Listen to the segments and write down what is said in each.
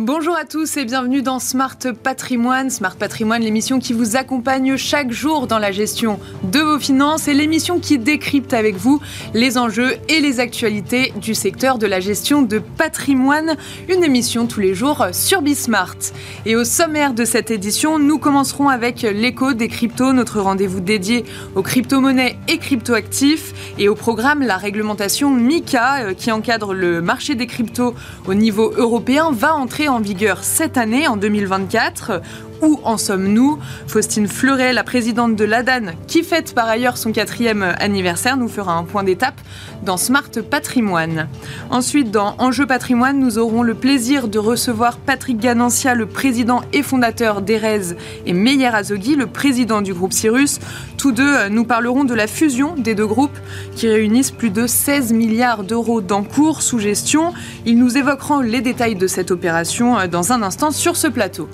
Bonjour à tous et bienvenue dans Smart Patrimoine. Smart Patrimoine, l'émission qui vous accompagne chaque jour dans la gestion de vos finances et l'émission qui décrypte avec vous les enjeux et les actualités du secteur de la gestion de patrimoine. Une émission tous les jours sur Bismart. Et au sommaire de cette édition, nous commencerons avec l'écho des cryptos, notre rendez-vous dédié aux crypto-monnaies et crypto-actifs et au programme la réglementation MICA euh, qui encadre le marché des cryptos au niveau européen va entrer en vigueur cette année, en 2024. Où en sommes-nous Faustine Fleuret, la présidente de l'ADAN, qui fête par ailleurs son quatrième anniversaire, nous fera un point d'étape dans Smart Patrimoine. Ensuite, dans Enjeu Patrimoine, nous aurons le plaisir de recevoir Patrick Ganancia, le président et fondateur d'Erez, et Meyer Azoghi, le président du groupe Cyrus. Tous deux nous parleront de la fusion des deux groupes qui réunissent plus de 16 milliards d'euros d'encours sous gestion. Ils nous évoqueront les détails de cette opération dans un instant sur ce plateau.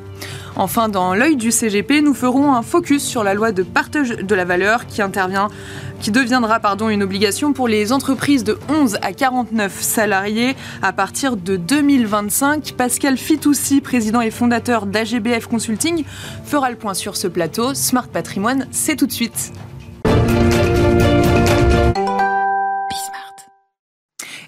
Enfin, dans l'œil du CGP, nous ferons un focus sur la loi de partage de la valeur qui intervient deviendra pardon, une obligation pour les entreprises de 11 à 49 salariés à partir de 2025. Pascal Fitoussi, président et fondateur d'AGBF Consulting, fera le point sur ce plateau. Smart Patrimoine, c'est tout de suite.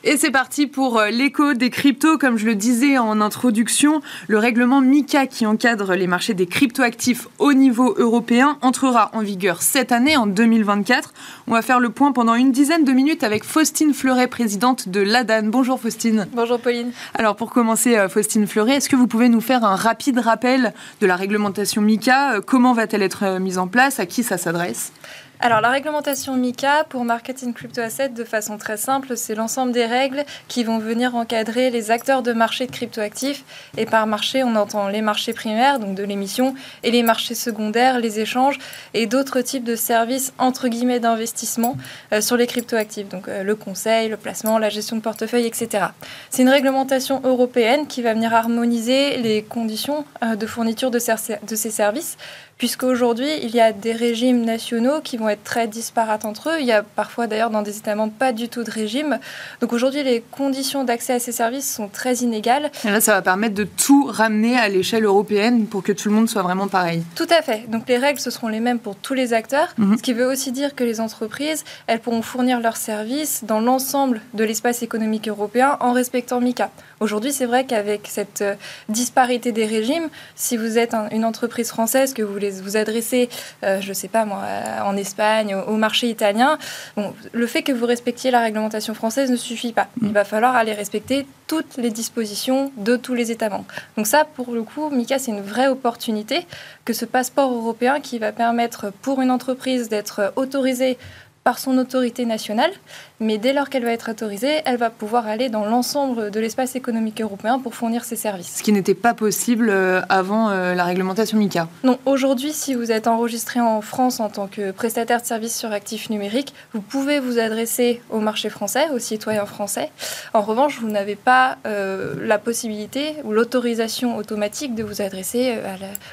Et c'est parti pour euh, l'écho des cryptos. Comme je le disais en introduction, le règlement MICA qui encadre les marchés des cryptoactifs au niveau européen entrera en vigueur cette année, en 2024. On va faire le point pendant une dizaine de minutes avec Faustine Fleuret, présidente de l'ADAN. Bonjour Faustine. Bonjour Pauline. Alors pour commencer, euh, Faustine Fleuret, est-ce que vous pouvez nous faire un rapide rappel de la réglementation MICA? Euh, Comment va-t-elle être mise en place? À qui ça s'adresse? Alors la réglementation MICA pour marketing crypto assets de façon très simple, c'est l'ensemble des règles qui vont venir encadrer les acteurs de marché de cryptoactifs. Et par marché, on entend les marchés primaires, donc de l'émission, et les marchés secondaires, les échanges et d'autres types de services entre guillemets d'investissement euh, sur les cryptoactifs, donc euh, le conseil, le placement, la gestion de portefeuille, etc. C'est une réglementation européenne qui va venir harmoniser les conditions euh, de fourniture de ces services puisqu'aujourd'hui, il y a des régimes nationaux qui vont être très disparates entre eux. Il y a parfois d'ailleurs dans des États membres pas du tout de régime. Donc aujourd'hui, les conditions d'accès à ces services sont très inégales. Et là, ça va permettre de tout ramener à l'échelle européenne pour que tout le monde soit vraiment pareil. Tout à fait. Donc les règles, ce seront les mêmes pour tous les acteurs, mhm. ce qui veut aussi dire que les entreprises, elles pourront fournir leurs services dans l'ensemble de l'espace économique européen en respectant MICA. Aujourd'hui, c'est vrai qu'avec cette euh, disparité des régimes, si vous êtes une entreprise française, que vous voulez vous adresser, euh, je ne sais pas moi, en Espagne, au, marché italien, bon, le fait que vous respectiez la réglementation française ne suffit pas. Il va falloir aller respecter toutes les dispositions de tous les États membres. Donc ça, pour le coup, Mika, c'est une vraie opportunité que ce passeport européen qui va permettre pour une entreprise d'être autorisée par son autorité nationale, mais dès lors qu'elle va être autorisée, elle va pouvoir aller dans l'ensemble de l'espace économique européen pour fournir ses services. Ce qui n'était pas possible euh, avant euh, la réglementation MICA. Non, aujourd'hui, si vous êtes enregistré en France en tant que prestataire de services sur actifs numériques, vous pouvez vous adresser au marché français, aux citoyens français. En revanche, vous n'avez pas euh, la possibilité ou l'autorisation automatique de vous adresser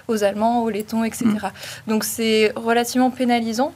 aux Allemands, aux Lettons, etc. Mm. Donc c'est relativement pénalisant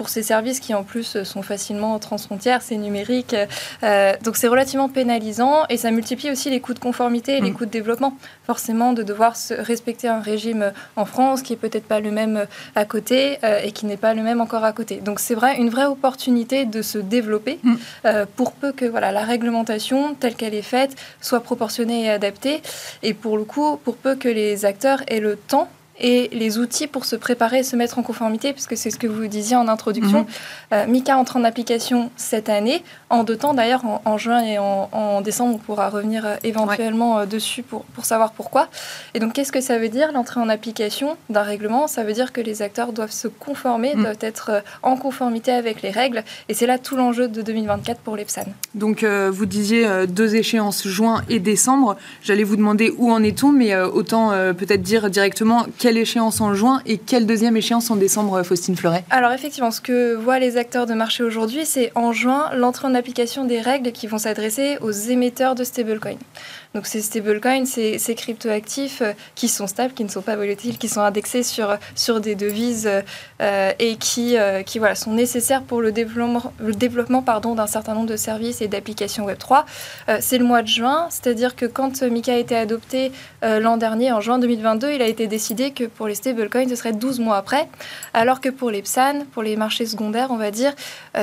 pour ces services qui en plus sont facilement transfrontières, c'est numérique. Euh, donc c'est relativement pénalisant et ça multiplie aussi les coûts de conformité et les mm. coûts de développement. Forcément, de devoir se respecter un régime en France qui est peut-être pas le même à côté euh, et qui n'est pas le même encore à côté. Donc c'est vrai, une vraie opportunité de se développer mm. euh, pour peu que voilà, la réglementation telle qu'elle est faite soit proportionnée et adaptée. Et pour le coup, pour peu que les acteurs aient le temps et les outils pour se préparer et se mettre en conformité, puisque c'est ce que vous disiez en introduction. Mhm. Euh, MICA entre en application cette année, en deux temps d'ailleurs, en, juin et en, décembre, on pourra revenir euh, éventuellement euh, dessus pour, pour savoir pourquoi. Et donc qu'est-ce que ça veut dire, l'entrée en application d'un règlement? Ça veut dire que les acteurs doivent se conformer, mhm. doivent être en conformité avec les règles, et c'est là tout l'enjeu de 2024 pour l'EPSAN. Donc vous disiez deux échéances, juin et décembre. J'allais vous demander où en est-on, mais autant peut-être dire directement quel quelle échéance en juin et quelle deuxième échéance en décembre, Faustine Fleuret Alors effectivement, ce que voient les acteurs de marché aujourd'hui, c'est en juin l'entrée en application des règles qui vont s'adresser aux émetteurs de stablecoins. Donc ces stablecoins, ces, ces cryptoactifs euh, qui sont stables, qui ne sont pas volatiles, qui sont indexés sur, sur des devises euh, et qui, euh, qui voilà, sont nécessaires pour le développement, le développement pardon, d'un certain nombre de services et d'applications Web3. c'est le mois de juin, c'est-à-dire que quand Mika a été adopté l'an dernier, en juin 2022, il a été décidé que pour les stablecoins, ce serait 12 mois après, alors que pour les PSAN, pour les marchés secondaires, on va dire,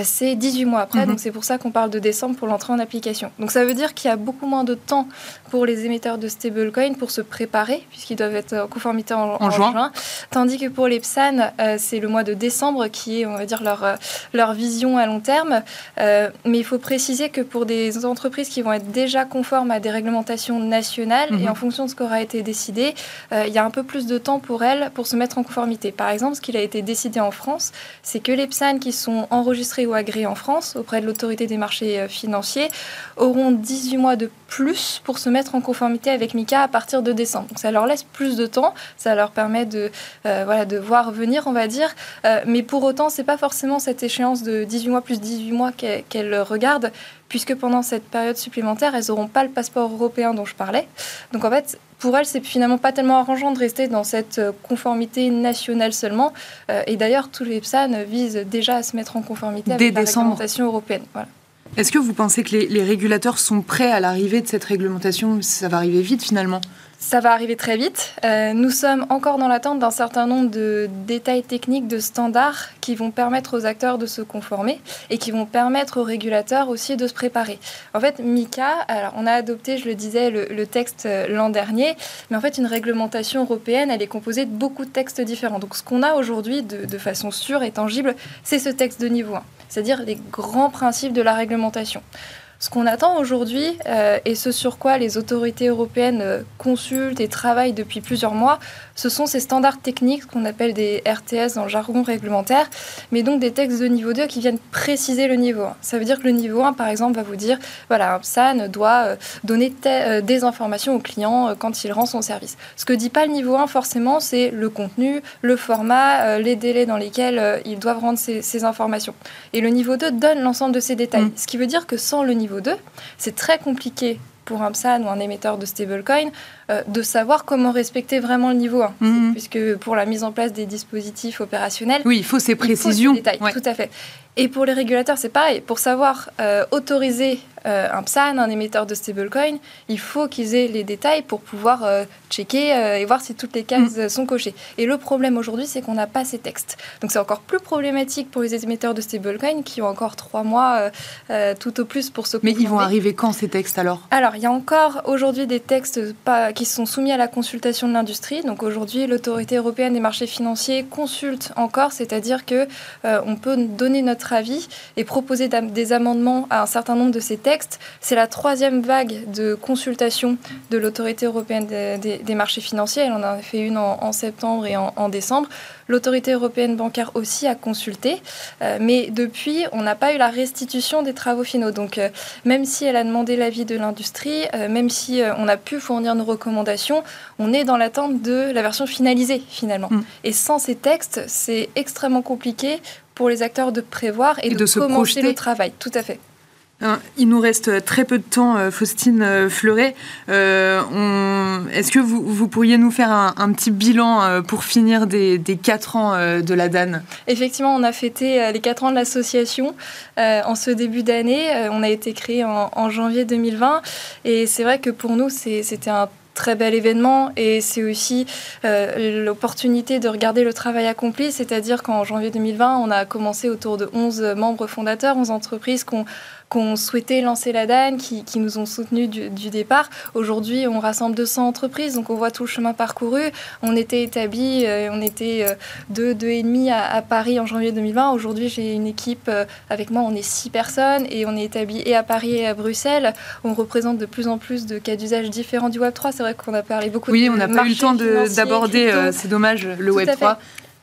c'est 18 mois après. Mhm. Donc c'est pour ça qu'on parle de décembre pour l'entrée en application. Donc ça veut dire qu'il y a beaucoup moins de temps pour les émetteurs de stablecoin pour se préparer, puisqu'ils doivent être en conformité en, juin. Tandis que pour les PSAN, euh, c'est le mois de décembre qui est, on va dire, leur, euh, leur vision à long terme. Euh, mais il faut préciser que pour des entreprises qui vont être déjà conformes à des réglementations nationales, et mhm. en fonction de ce qui aura été décidé, il y a un peu plus de temps pour elles pour se mettre en conformité. Par exemple, ce qu'il a été décidé en France, c'est que les PSAN qui sont enregistrés ou agréés en France auprès de l'autorité des marchés financiers auront 18 mois de plus pour se mettre en conformité avec MICA à partir de décembre. Donc ça leur laisse plus de temps, ça leur permet de, euh, voilà, de voir venir, on va dire. Euh, mais pour autant, c'est pas forcément cette échéance de 18 mois plus 18 mois qu'elles regardent, puisque pendant cette période supplémentaire, elles n'auront pas le passeport européen dont je parlais. Donc en fait, pour elles, c'est finalement pas tellement arrangeant de rester dans cette euh, conformité nationale seulement. et d'ailleurs, tous les PSAN visent déjà à se mettre en conformité avec la réglementation européenne. Voilà. Est-ce que vous pensez que les, régulateurs sont prêts à l'arrivée de cette réglementation? Ça va arriver vite finalement ça va arriver très vite. Euh, nous sommes encore dans l'attente d'un certain nombre de détails techniques, de standards qui vont permettre aux acteurs de se conformer et qui vont permettre aux régulateurs aussi de se préparer. En fait, MICA, alors on a adopté, je le disais, le, texte euh, l'an dernier, mais en fait, une réglementation européenne, elle est composée de beaucoup de textes différents. Donc, ce qu'on a aujourd'hui de, de façon sûre et tangible, c'est ce texte de niveau 1 c'est-à-dire les grands principes de la réglementation. Ce qu'on attend aujourd'hui, euh, et ce sur quoi les autorités européennes euh, consultent et travaillent depuis plusieurs mois, ce sont ces standards techniques qu'on appelle des RTS dans le jargon réglementaire, mais donc des textes de niveau 2 qui viennent préciser le niveau 1. Ça veut dire que le niveau 1, par exemple, va vous dire, voilà, un PSAN doit euh, donner des informations au client quand il rend son service. Ce que dit pas le niveau 1, forcément, c'est le contenu, le format, les délais dans lesquels ils doivent rendre ces, informations. Et le niveau 2 donne l'ensemble de ces détails. Mm. Ce qui veut dire que sans le niveau niveau 2, c'est très compliqué pour un PSAN ou un émetteur de stablecoin euh, de savoir comment respecter vraiment le niveau 1. Mhm. Puisque pour la mise en place des dispositifs opérationnels, oui, il faut ces précisions. détails, Tout à fait. Et pour les régulateurs, c'est pareil. Pour savoir euh, autoriser euh, un PSAN, un émetteur de stablecoin, il faut qu'ils aient les détails pour pouvoir euh, checker et voir si toutes les cases mm. sont cochées. Et le problème aujourd'hui, c'est qu'on n'a pas ces textes. Donc c'est encore plus problématique pour les émetteurs de stablecoin qui ont encore trois mois tout au plus pour se Mais ils vont arriver quand ces textes alors? Alors, il y a encore aujourd'hui des textes pas, qui sont soumis à la consultation de l'industrie. Donc aujourd'hui, l'autorité européenne des marchés financiers consulte encore, c'est-à-dire que on peut donner notre avis et proposer des amendements à un certain nombre de ces textes. C'est la troisième vague de consultation de l'autorité européenne des, marchés financiers. Elle en a fait une en, septembre et en, décembre. L'autorité européenne bancaire aussi a consulté, euh, mais depuis, on n'a pas eu la restitution des travaux finaux. Donc, euh, même si elle a demandé l'avis de l'industrie, euh, même si on a pu fournir nos recommandations, on est dans l'attente de la version finalisée finalement. Mm. Et sans ces textes, c'est extrêmement compliqué pour les acteurs de prévoir et, de, commencer le travail. Tout à fait. Hein, il nous reste très peu de temps, euh, Faustine euh, Fleuret. Euh, est-ce que vous, pourriez nous faire un, petit bilan pour finir des, quatre ans de la DAN Effectivement, on a fêté les quatre ans de l'association en ce début d'année. on a été créé en, en janvier 2020 et c'est vrai que pour nous, c'était un très bel événement et c'est aussi euh, l'opportunité de regarder le travail accompli, c'est-à-dire qu'en janvier 2020, on a commencé autour de 11 membres fondateurs, 11 entreprises qui ont qu'on souhaitait lancer la DAN, qui, qui nous ont soutenus du, départ. Aujourd'hui, on rassemble 200 entreprises, donc on voit tout le chemin parcouru. On était établi, euh, on était euh, deux, deux et demi à, Paris en janvier 2020. Aujourd'hui, j'ai une équipe euh, avec moi, on est six personnes et on est établi et à Paris et à Bruxelles. On représente de plus en plus de cas d'usage différents du Web3. C'est vrai qu'on a parlé beaucoup oui, de Oui, on n'a pas eu le temps d'aborder, c'est dommage, le Web3.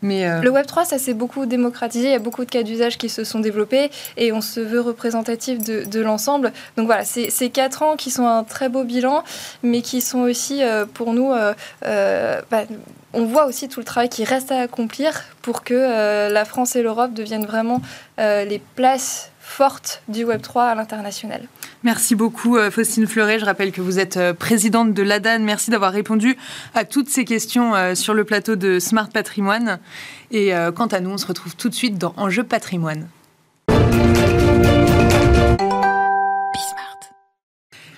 Euh, le Web3, ça s'est beaucoup démocratisé. Il y a beaucoup de cas d'usage qui se sont développés et on se veut représentatif de, l'ensemble. Donc voilà, ces quatre ans qui sont un très beau bilan, mais qui sont aussi euh, pour nous. Euh, bah, on voit aussi tout le travail qui reste à accomplir pour que la France et l'Europe deviennent vraiment les places fortes du Web3 à l'international. Merci beaucoup, euh, Faustine Fleuret. Je rappelle que vous êtes euh, présidente de l'ADAN. Merci d'avoir répondu à toutes ces questions euh, sur le plateau de Smart Patrimoine. Et quant à nous, on se retrouve tout de suite dans Enjeu Patrimoine.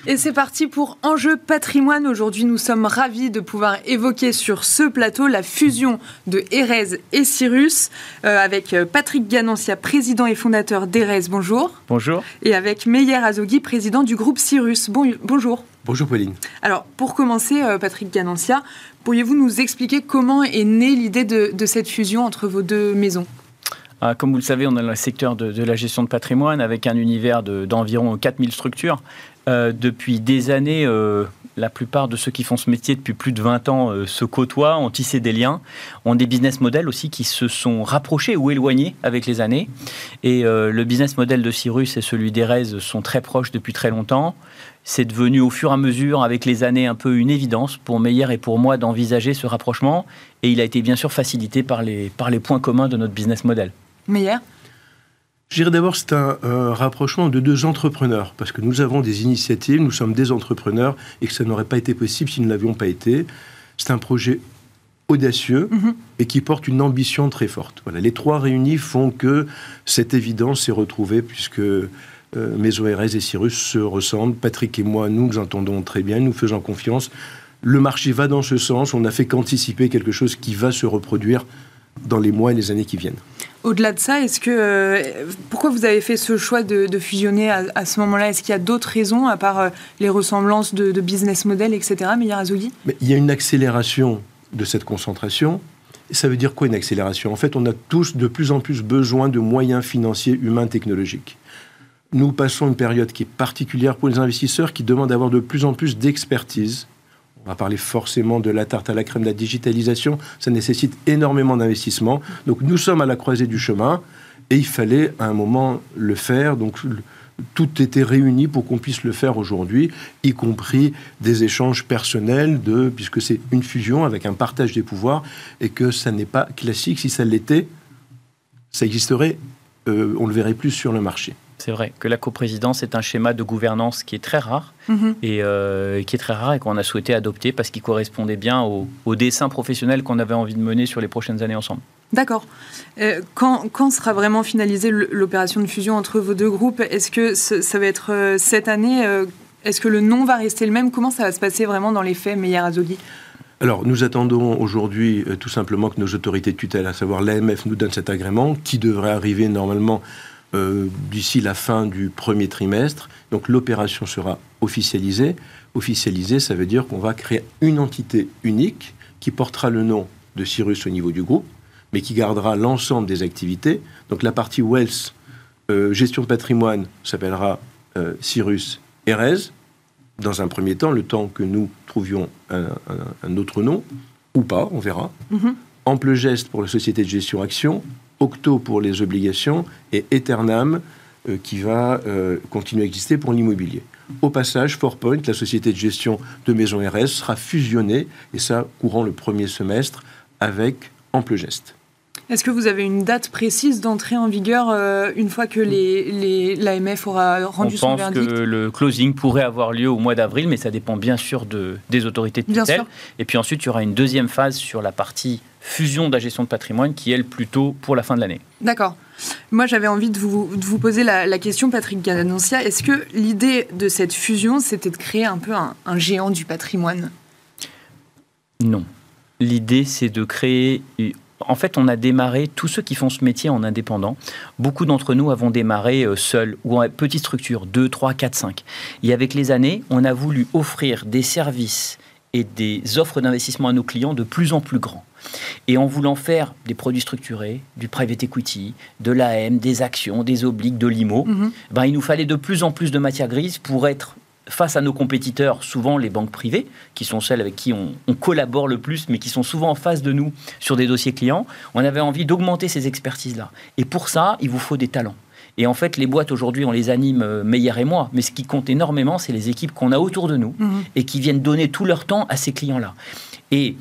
Et c'est parti pour Enjeu patrimoine. Aujourd'hui, nous sommes ravis de pouvoir évoquer sur ce plateau la fusion de Erez et Cyrus euh, avec euh, Patrick Ganancia, président et fondateur d'Erez. Bonjour. Bonjour. Et avec Meyer Azogui, président du groupe Cyrus. Bon, bonjour. Bonjour Pauline. Alors, pour commencer, euh, Patrick Ganancia, pourriez-vous nous expliquer comment est née l'idée de, cette fusion entre vos deux maisons? Ah, comme vous le savez, on est dans le secteur de, la gestion de patrimoine avec un univers d'environ 4000 structures. Euh, depuis des années, euh, la plupart de ceux qui font ce métier depuis plus de 20 ans euh, se côtoient, ont tissé des liens, ont des business models aussi qui se sont rapprochés ou éloignés avec les années. Et le business model de Cyrus et celui d'Erez sont très proches depuis très longtemps. C'est devenu au fur et à mesure, avec les années, un peu une évidence pour Meyer et pour moi d'envisager ce rapprochement. Et il a été bien sûr facilité par les, par les points communs de notre business model. Meyer? Je dirais d'abord c'est un, rapprochement de deux entrepreneurs, parce que nous avons des initiatives, nous sommes des entrepreneurs, et que ça n'aurait pas été possible si nous ne l'avions pas été. C'est un projet audacieux mhm. et qui porte une ambition très forte. Voilà, les trois réunis font que cette évidence s'est retrouvée, puisque euh, Maison et Cyrus se ressemblent. Patrick et moi, nous nous entendons très bien, nous faisons confiance. Le marché va dans ce sens, on n'a fait qu'anticiper quelque chose qui va se reproduire dans les mois et les années qui viennent. Au-delà de ça, est-ce que euh, pourquoi vous avez fait ce choix de, fusionner à, ce moment-là? Est-ce qu'il y a d'autres raisons à part euh, les ressemblances de, business model, etc. Mais il y a une accélération de cette concentration. Ça veut dire quoi une accélération? En fait, on a tous de plus en plus besoin de moyens financiers, humains, technologiques. Nous passons une période qui est particulière pour les investisseurs, qui demandent d'avoir de plus en plus d'expertise on va parler forcément de la tarte à la crème, de la digitalisation. Ça nécessite énormément d'investissement. Donc nous sommes à la croisée du chemin et il fallait à un moment le faire. Donc tout était réuni pour qu'on puisse le faire aujourd'hui, y compris des échanges personnels, puisque c'est une fusion avec un partage des pouvoirs et que ça n'est pas classique. Si ça l'était, ça existerait, euh, on le verrait plus sur le marché. C'est vrai que la coprésidence est un schéma de gouvernance qui est très rare mhm. et euh, qui est très rare et qu'on a souhaité adopter parce qu'il correspondait bien au, dessin professionnel qu'on avait envie de mener sur les prochaines années ensemble. D'accord. Euh, quand, quand, sera vraiment finalisée l'opération de fusion entre vos deux groupes Est-ce que ça va être euh, cette année Est-ce que le nom va rester le même? Comment ça va se passer vraiment dans les faits, Meyer Azoghi alors, nous attendons aujourd'hui tout simplement que nos autorités de tutelle, à savoir l'AMF, nous donnent cet agrément qui devrait arriver normalement euh, d'ici la fin du premier trimestre. Donc l'opération sera officialisée. Officialisée, ça veut dire qu'on va créer une entité unique qui portera le nom de Cyrus au niveau du groupe, mais qui gardera l'ensemble des activités. Donc la partie Wealth, euh, gestion de patrimoine, s'appellera euh, Cyrus Erez, dans un premier temps, le temps que nous trouvions un, autre nom, ou pas, on verra. Mm-hmm. Ample geste pour la société de gestion action, Octo pour les obligations et Eternam euh, qui va euh, continuer à exister pour l'immobilier. Au passage, Fourpoint, la société de gestion de Maison RS, sera fusionnée, et ça courant le premier semestre, avec Ample Geste. Est-ce que vous avez une date précise d'entrée en vigueur euh, une fois que l'AMF aura rendu son verdict On pense que le closing pourrait avoir lieu au mois d'avril, mais ça dépend bien sûr de, des autorités de tutelle. Et puis ensuite, il y aura une deuxième phase sur la partie fusion de la gestion de patrimoine qui, elle, plutôt pour la fin de l'année. D'accord. Moi, j'avais envie de vous, vous poser la, question, Patrick Ganancia. Est-ce que l'idée de cette fusion, c'était de créer un peu un, géant du patrimoine? Non. L'idée, c'est de créer en fait, on a démarré, tous ceux qui font ce métier en indépendant, beaucoup d'entre nous avons démarré euh, seuls ou en petite structure, 2, 3, 4, 5. Et avec les années, on a voulu offrir des services et des offres d'investissement à nos clients de plus en plus grands. Et en voulant faire des produits structurés, du private equity, de l'AM, des actions, des obliques, de l'IMO, mhm. ben, il nous fallait de plus en plus de matières grises pour être face à nos compétiteurs, souvent les banques privées, qui sont celles avec qui on, collabore le plus, mais qui sont souvent en face de nous sur des dossiers clients, on avait envie d'augmenter ces expertises-là. Et pour ça, il vous faut des talents. Et en fait, les boîtes aujourd'hui, on les anime, euh, Meyer et moi, mais ce qui compte énormément, c'est les équipes qu'on a autour de nous mhm. et qui viennent donner tout leur temps à ces clients-là. Et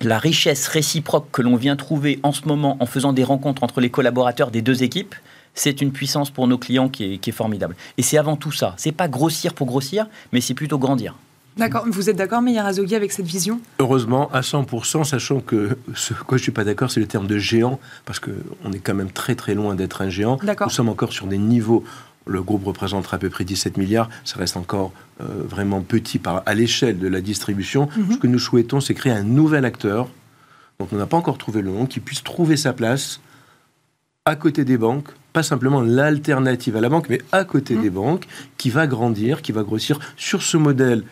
la richesse réciproque que l'on vient trouver en ce moment en faisant des rencontres entre les collaborateurs des deux équipes, c'est une puissance pour nos clients qui est, formidable. Et c'est avant tout ça. C'est pas grossir pour grossir, mais c'est plutôt grandir. D'accord. Vous êtes d'accord, Meyer Azogi, avec cette vision? Heureusement, à 100%, sachant que ce quoi je suis pas d'accord, c'est le terme de géant, parce qu'on est quand même très très loin d'être un géant. Nous sommes encore sur des niveaux le groupe représentera à peu près 17 milliards, ça reste encore euh, vraiment petit par, à l'échelle de la distribution. Mhm. Ce que nous souhaitons, c'est créer un nouvel acteur, dont on n'a pas encore trouvé le nom, qui puisse trouver sa place à côté des banques, pas simplement l'alternative à la banque, mais à côté mhm. des banques, qui va grandir, qui va grossir sur ce modèle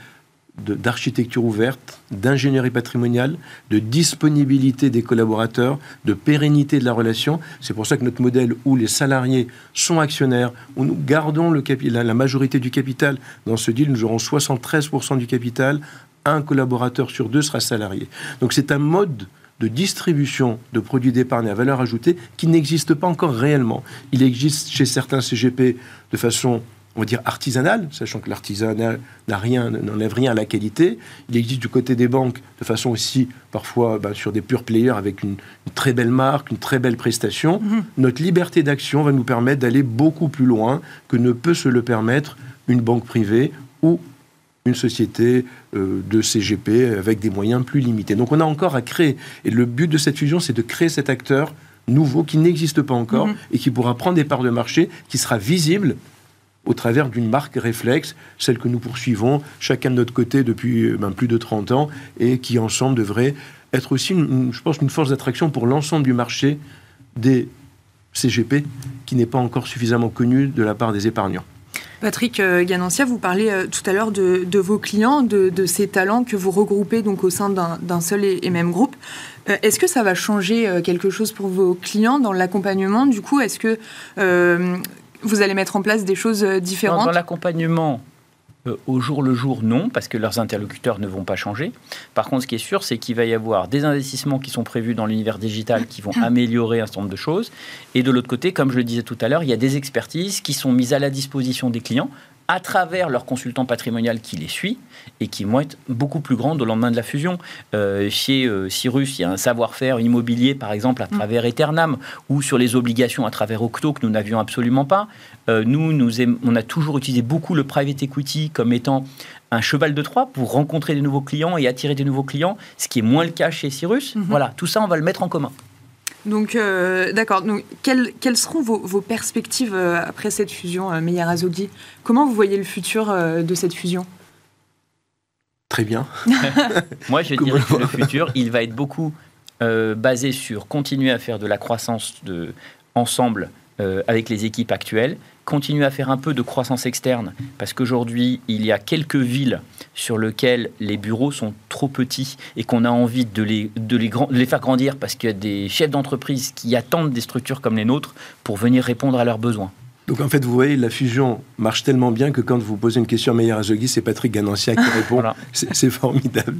d'architecture ouverte, d'ingénierie patrimoniale, de disponibilité des collaborateurs, de pérennité de la relation. C'est pour ça que notre modèle où les salariés sont actionnaires, où nous gardons le la, la majorité du capital, dans ce deal, nous aurons 73% du capital, un collaborateur sur deux sera salarié. Donc c'est un mode de distribution de produits d'épargne à valeur ajoutée qui n'existe pas encore réellement. Il existe chez certains CGP de façon on va dire artisanal, sachant que l'artisanat n'a rien, n'enlève rien à la qualité. Il existe du côté des banques de façon aussi parfois ben, sur des pure players avec une, très belle marque, une très belle prestation. Mhm. Notre liberté d'action va nous permettre d'aller beaucoup plus loin que ne peut se le permettre une banque privée ou une société euh, de CGP avec des moyens plus limités. Donc on a encore à créer. Et le but de cette fusion, c'est de créer cet acteur nouveau qui n'existe pas encore mhm. et qui pourra prendre des parts de marché, qui sera visible au travers d'une marque réflexe, celle que nous poursuivons chacun de notre côté depuis euh, ben, plus de 30 ans et qui ensemble devrait être aussi, je pense, une force d'attraction pour l'ensemble du marché des CGP qui n'est pas encore suffisamment connu de la part des épargnants. Patrick euh, Ganancia, vous parlez euh, tout à l'heure de, vos clients, de, ces talents que vous regroupez donc au sein d'un seul et, même groupe. Est-ce que ça va changer quelque chose pour vos clients dans l'accompagnement? Du coup, est-ce que vous allez mettre en place des choses euh, différentes Dans, l'accompagnement, euh, au jour le jour, non, parce que leurs interlocuteurs ne vont pas changer. Par contre, ce qui est sûr, c'est qu'il va y avoir des investissements qui sont prévus dans l'univers digital qui vont améliorer un certain nombre de choses. Et de l'autre côté, comme je le disais tout à l'heure, il y a des expertises qui sont mises à la disposition des clients à travers leur consultant patrimonial qui les suit et qui vont être beaucoup plus grandes au lendemain de la fusion. Euh, chez euh, Cyrus, il y a un savoir-faire immobilier, par exemple, à mm. travers Eternam, ou sur les obligations à travers Octo, que nous n'avions absolument pas. Euh, nous, nous on a toujours utilisé beaucoup le private equity comme étant un cheval de Troie pour rencontrer des nouveaux clients et attirer des nouveaux clients, ce qui est moins le cas chez Cyrus. Mm-hmm. Voilà, tout ça, on va le mettre en commun. Donc, euh, d'accord. Donc, quelles, seront vos, perspectives euh, après cette fusion, euh, Meyer Azogi? Comment vous voyez le futur de cette fusion? Très bien. Moi, je dirais que le futur, il va être beaucoup basé sur continuer à faire de la croissance de, ensemble avec les équipes actuelles, continuer à faire un peu de croissance externe, parce qu'aujourd'hui, il y a quelques villes sur lesquelles les bureaux sont trop petits et qu'on a envie de les faire grandir, parce qu'il y a des chefs d'entreprise qui attendent des structures comme les nôtres pour venir répondre à leurs besoins. Donc en fait, vous voyez, la fusion marche tellement bien que quand vous posez une question à Meyer Azogui, c'est Patrick Ganancia qui répond. C'est formidable.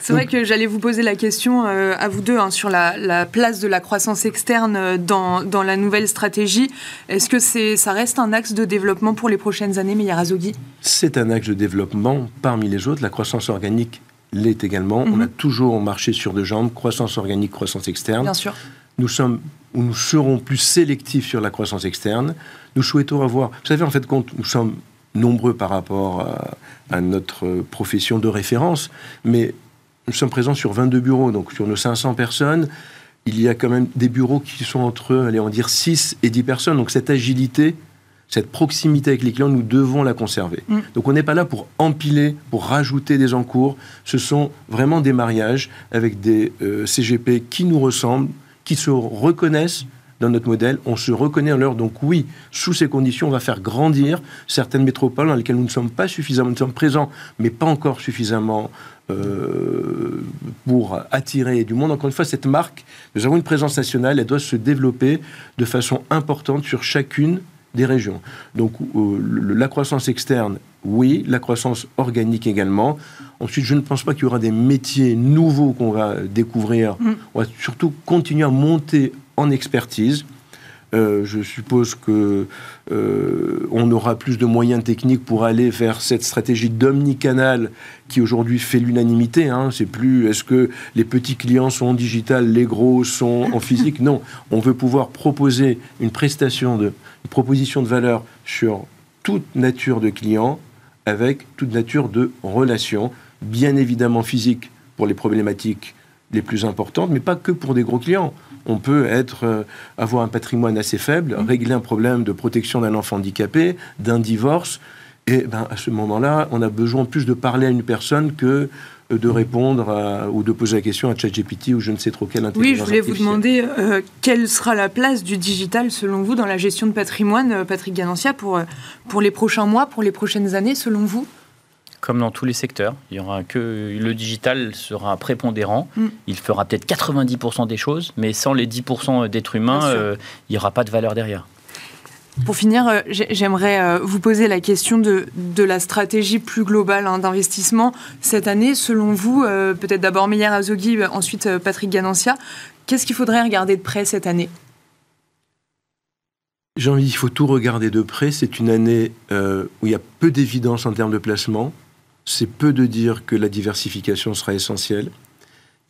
C'est vrai que j'allais vous poser la question euh, à vous deux hein, sur la, place de la croissance externe euh, dans, dans la nouvelle stratégie. Est-ce que c'est, ça reste un axe de développement pour les prochaines années, Meyer Azogui C'est un axe de développement parmi les autres. La croissance organique l'est également. On mhm. a toujours marché sur deux jambes, croissance organique, croissance externe. Bien sûr. Nous sommes ou nous serons plus sélectifs sur la croissance externe. Nous souhaitons avoir, vous savez, en fait, compte, nous sommes nombreux par rapport à, notre profession de référence, mais nous sommes présents sur 22 bureaux, donc sur nos 500 personnes, il y a quand même des bureaux qui sont entre, allez, on dire 6 et 10 personnes. Donc cette agilité, cette proximité avec les clients, nous devons la conserver. Mm. Donc on n'est pas là pour empiler, pour rajouter des encours. Ce sont vraiment des mariages avec des euh, CGP qui nous ressemblent, qui se reconnaissent dans notre modèle, on se reconnaît en leur. Donc oui, sous ces conditions, on va faire grandir certaines métropoles dans lesquelles nous ne sommes pas suffisamment, présents, mais pas encore suffisamment euh, pour attirer du monde. Encore une fois, cette marque, nous avons une présence nationale, elle doit se développer de façon importante sur chacune des régions. Donc euh, la croissance externe, oui, la croissance organique également. Ensuite, je ne pense pas qu'il y aura des métiers nouveaux qu'on va découvrir. Mm. On va surtout continuer à monter en expertise. Euh, je suppose que euh, on aura plus de moyens techniques pour aller vers cette stratégie d'omnicanal qui aujourd'hui fait l'unanimité. Hein. C'est plus est-ce que les petits clients sont en digital, les gros sont en physique? Non, on veut pouvoir proposer une prestation de, une proposition de valeur sur toute nature de clients avec toute nature de relations, bien évidemment physiques pour les problématiques les plus importantes, mais pas que pour des gros clients. On peut être, euh, avoir un patrimoine assez faible, mmh. régler un problème de protection d'un enfant handicapé, d'un divorce, et ben, à ce moment-là, on a besoin plus de parler à une personne que de répondre ou de poser la question à ChatGPT ou je ne sais trop quelle intelligence Oui, je voulais vous demander euh, quelle sera la place du digital selon vous dans la gestion de patrimoine, Patrick Ganancia, pour, pour les prochains mois, pour les prochaines années, selon vous? Comme dans tous les secteurs. Il y aura que le digital sera prépondérant. Mm. Il fera peut-être 90% des choses, mais sans les 10% d'êtres humains, euh, il n'y aura pas de valeur derrière. Pour finir, euh, j'aimerais euh, vous poser la question de, la stratégie plus globale hein, d'investissement cette année. Selon vous, peut-être d'abord Meyer Azogui, ensuite Patrick Ganancia, qu'est-ce qu'il faudrait regarder de près cette année? J'ai envie, il faut tout regarder de près. C'est une année où il y a peu d'évidence en termes de placement c'est peu de dire que la diversification sera essentielle.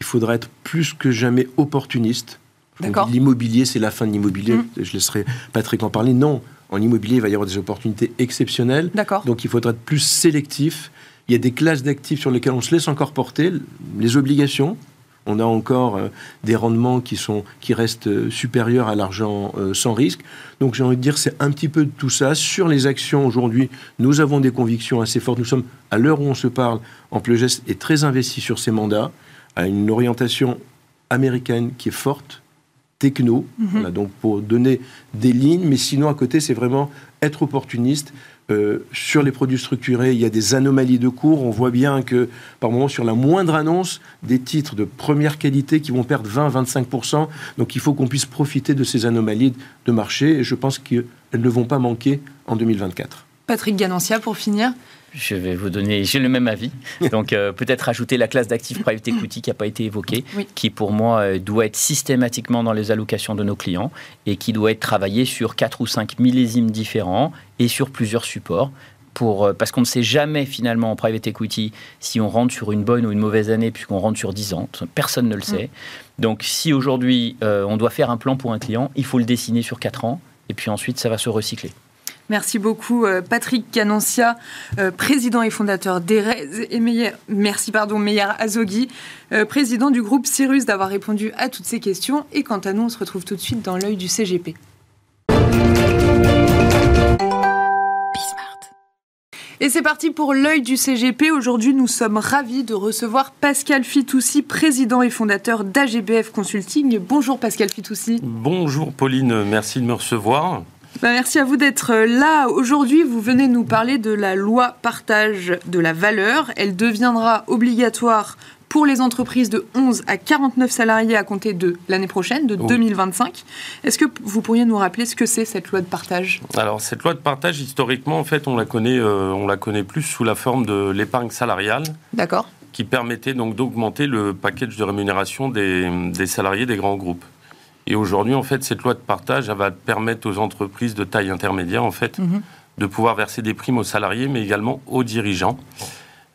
Il faudra être plus que jamais opportuniste. L'immobilier, c'est la fin de l'immobilier. Mmh. Je laisserai Patrick en parler. Non, en immobilier, il va y avoir des opportunités exceptionnelles. Donc il faudra être plus sélectif. Il y a des classes d'actifs sur lesquelles on se laisse encore porter. Les obligations, on a encore euh, des rendements qui, sont, qui restent euh, supérieurs à l'argent euh, sans risque. Donc j'ai envie de dire, c'est un petit peu de tout ça. Sur les actions, aujourd'hui, nous avons des convictions assez fortes. Nous sommes, à l'heure où on se parle, Amplegest est très investi sur ces mandats, à une orientation américaine qui est forte, techno, mhm. donc pour donner des lignes, mais sinon à côté, c'est vraiment être opportuniste, euh, sur les produits structurés, il y a des anomalies de cours. On voit bien que, par moment, sur la moindre annonce, des titres de première qualité qui vont perdre 20-25%. Donc il faut qu'on puisse profiter de ces anomalies de marché. Et je pense qu'elles ne vont pas manquer en 2024. Patrick Ganancia, pour finir. Je vais vous donner, j'ai le même avis. Donc euh, peut-être ajouter la classe d'actifs private equity qui n'a pas été évoquée, qui pour moi euh, doit être systématiquement dans les allocations de nos clients et qui doit être travaillée sur 4 ou 5 millésimes différents et sur plusieurs supports. Pour, euh, parce qu'on ne sait jamais finalement en private equity si on rentre sur une bonne ou une mauvaise année puisqu'on rentre sur 10 ans. Personne ne le sait. Donc si aujourd'hui on doit faire un plan pour un client, il faut le dessiner sur 4 ans et puis ensuite ça va se recycler. Merci beaucoup euh, Patrick Canancia, euh, président et fondateur d'ERES, et Meyer, merci pardon, Meyer Azogui, euh, président du groupe Cyrus, d'avoir répondu à toutes ces questions. Et quant à nous, on se retrouve tout de suite dans l'œil du CGP. Et c'est parti pour l'œil du CGP. Aujourd'hui, nous sommes ravis de recevoir Pascal Fitoussi, président et fondateur d'AGBF Consulting. Bonjour Pascal Fitoussi. Bonjour Pauline, merci de me recevoir. Bah, merci à vous d'être euh, là. Aujourd'hui, vous venez nous parler de la loi partage de la valeur. Elle deviendra obligatoire pour les entreprises de 11 à 49 salariés à compter de l'année prochaine, de 2025. Est-ce que vous pourriez nous rappeler ce que c'est cette loi de partage? Alors cette loi de partage, historiquement, en fait, on la connaît, euh, on la connaît plus sous la forme de l'épargne salariale. D'accord. Qui permettait donc d'augmenter le package de rémunération des salariés des grands groupes. Et aujourd'hui, en fait, cette loi de partage, elle va permettre aux entreprises de taille intermédiaire, en fait, mhm. de pouvoir verser des primes aux salariés, mais également aux dirigeants.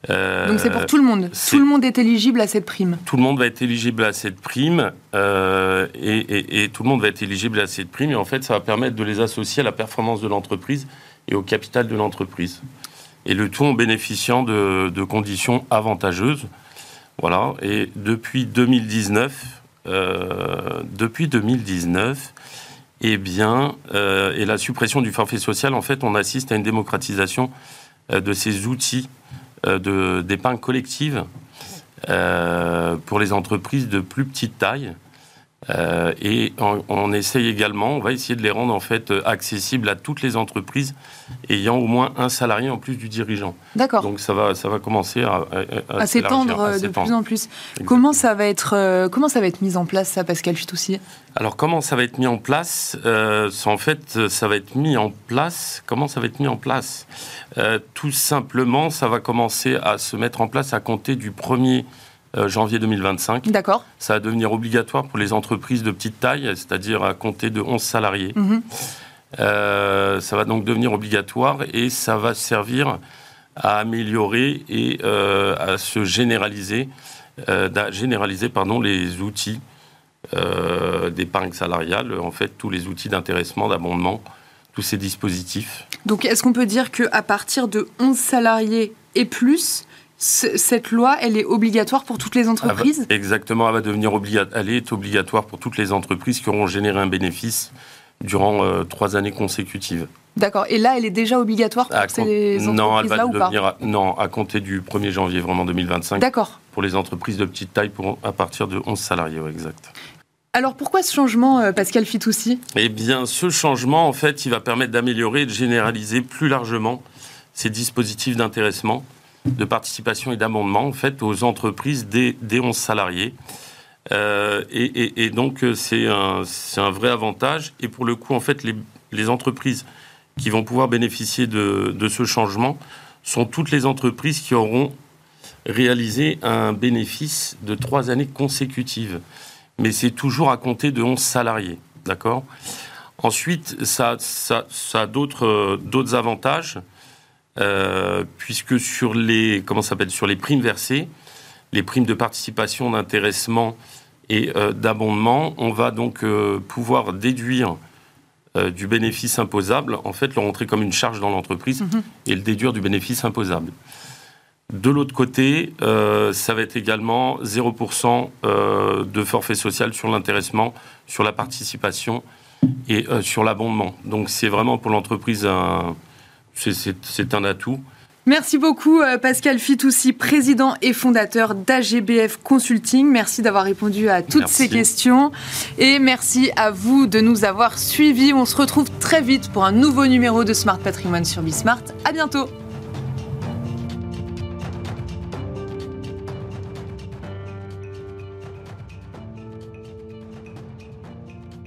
Euh, Donc c'est pour tout le monde. Tout le monde est éligible à cette prime. Tout le monde va être éligible à cette prime euh, et, tout le monde va être éligible à cette prime. Et en fait, ça va permettre de les associer à la performance de l'entreprise et au capital de l'entreprise. Et le tout en bénéficiant de, de conditions avantageuses. Voilà. Et depuis 2019, euh, depuis 2019, eh bien, euh, et la suppression du forfait social, en fait, on assiste à une démocratisation euh, de ces outils d'épargne collective pour les entreprises de plus petite taille. Et on, essaye également, on va essayer de les rendre en fait accessibles à toutes les entreprises ayant au moins un salarié en plus du dirigeant. D'accord. Donc ça va, ça va commencer à, à, s'étendre euh, de plus en plus. Comment ça va être, euh, comment ça va être mis en place ça, Pascal aussi Alors comment ça va être mis en place euh, En fait, ça va être mis en place. Comment ça va être mis en place? Tout simplement, ça va commencer à se mettre en place à compter du 1er janvier 2025. D'accord. Ça va devenir obligatoire pour les entreprises de petite taille, c'est-à-dire à compter de 11 salariés. Mhm. ça va donc devenir obligatoire et ça va servir à améliorer et à se généraliser, à généraliser pardon, les outils euh, d'épargne salariale, en fait, tous les outils d'intéressement, d'abondement, tous ces dispositifs. Donc, est-ce qu'on peut dire qu'à partir de 11 salariés et plus, cette loi, elle est obligatoire pour toutes les entreprises Exactement, elle va devenir obligatoire. Elle est obligatoire pour toutes les entreprises qui auront généré un bénéfice durant euh, trois années consécutives. D'accord. Et là, elle est déjà obligatoire pour ces entreprises-là ou pas à, Non, à compter du 1er janvier, vraiment 2025. D'accord. Pour les entreprises de petite taille, pour, à partir de 11 salariés, exact. Alors pourquoi ce changement, euh, Pascal Fitoussi? Eh bien, ce changement, en fait, il va permettre d'améliorer et de généraliser plus largement ces dispositifs d'intéressement, de participation et d'amendement, en fait, aux entreprises des, 11 salariés. Euh, et, donc, euh, c'est un, vrai avantage. Et pour le coup, en fait, les, entreprises qui vont pouvoir bénéficier de, ce changement sont toutes les entreprises qui auront réalisé un bénéfice de trois années consécutives mais c'est toujours à compter de 11 salariés. D'accord? Ensuite, ça, ça, a d'autres, euh, d'autres avantages, euh, puisque sur les, comment s'appelle, sur les primes versées, les primes de participation, d'intéressement et euh, d'abondement, on va donc pouvoir déduire du bénéfice imposable, en fait, le rentrer comme une charge dans l'entreprise mhm. et le déduire du bénéfice imposable. De l'autre côté, euh, ça va être également 0% euh, de forfait social sur l'intéressement, sur la participation et euh, sur l'abondement. Donc c'est vraiment pour l'entreprise un, c'est un atout. Merci beaucoup Pascal Fitoussi, président et fondateur d'AGBF Consulting. Merci d'avoir répondu à toutes ces questions et merci à vous de nous avoir suivis. On se retrouve très vite pour un nouveau numéro de Smart Patrimoine sur Bismart. À bientôt.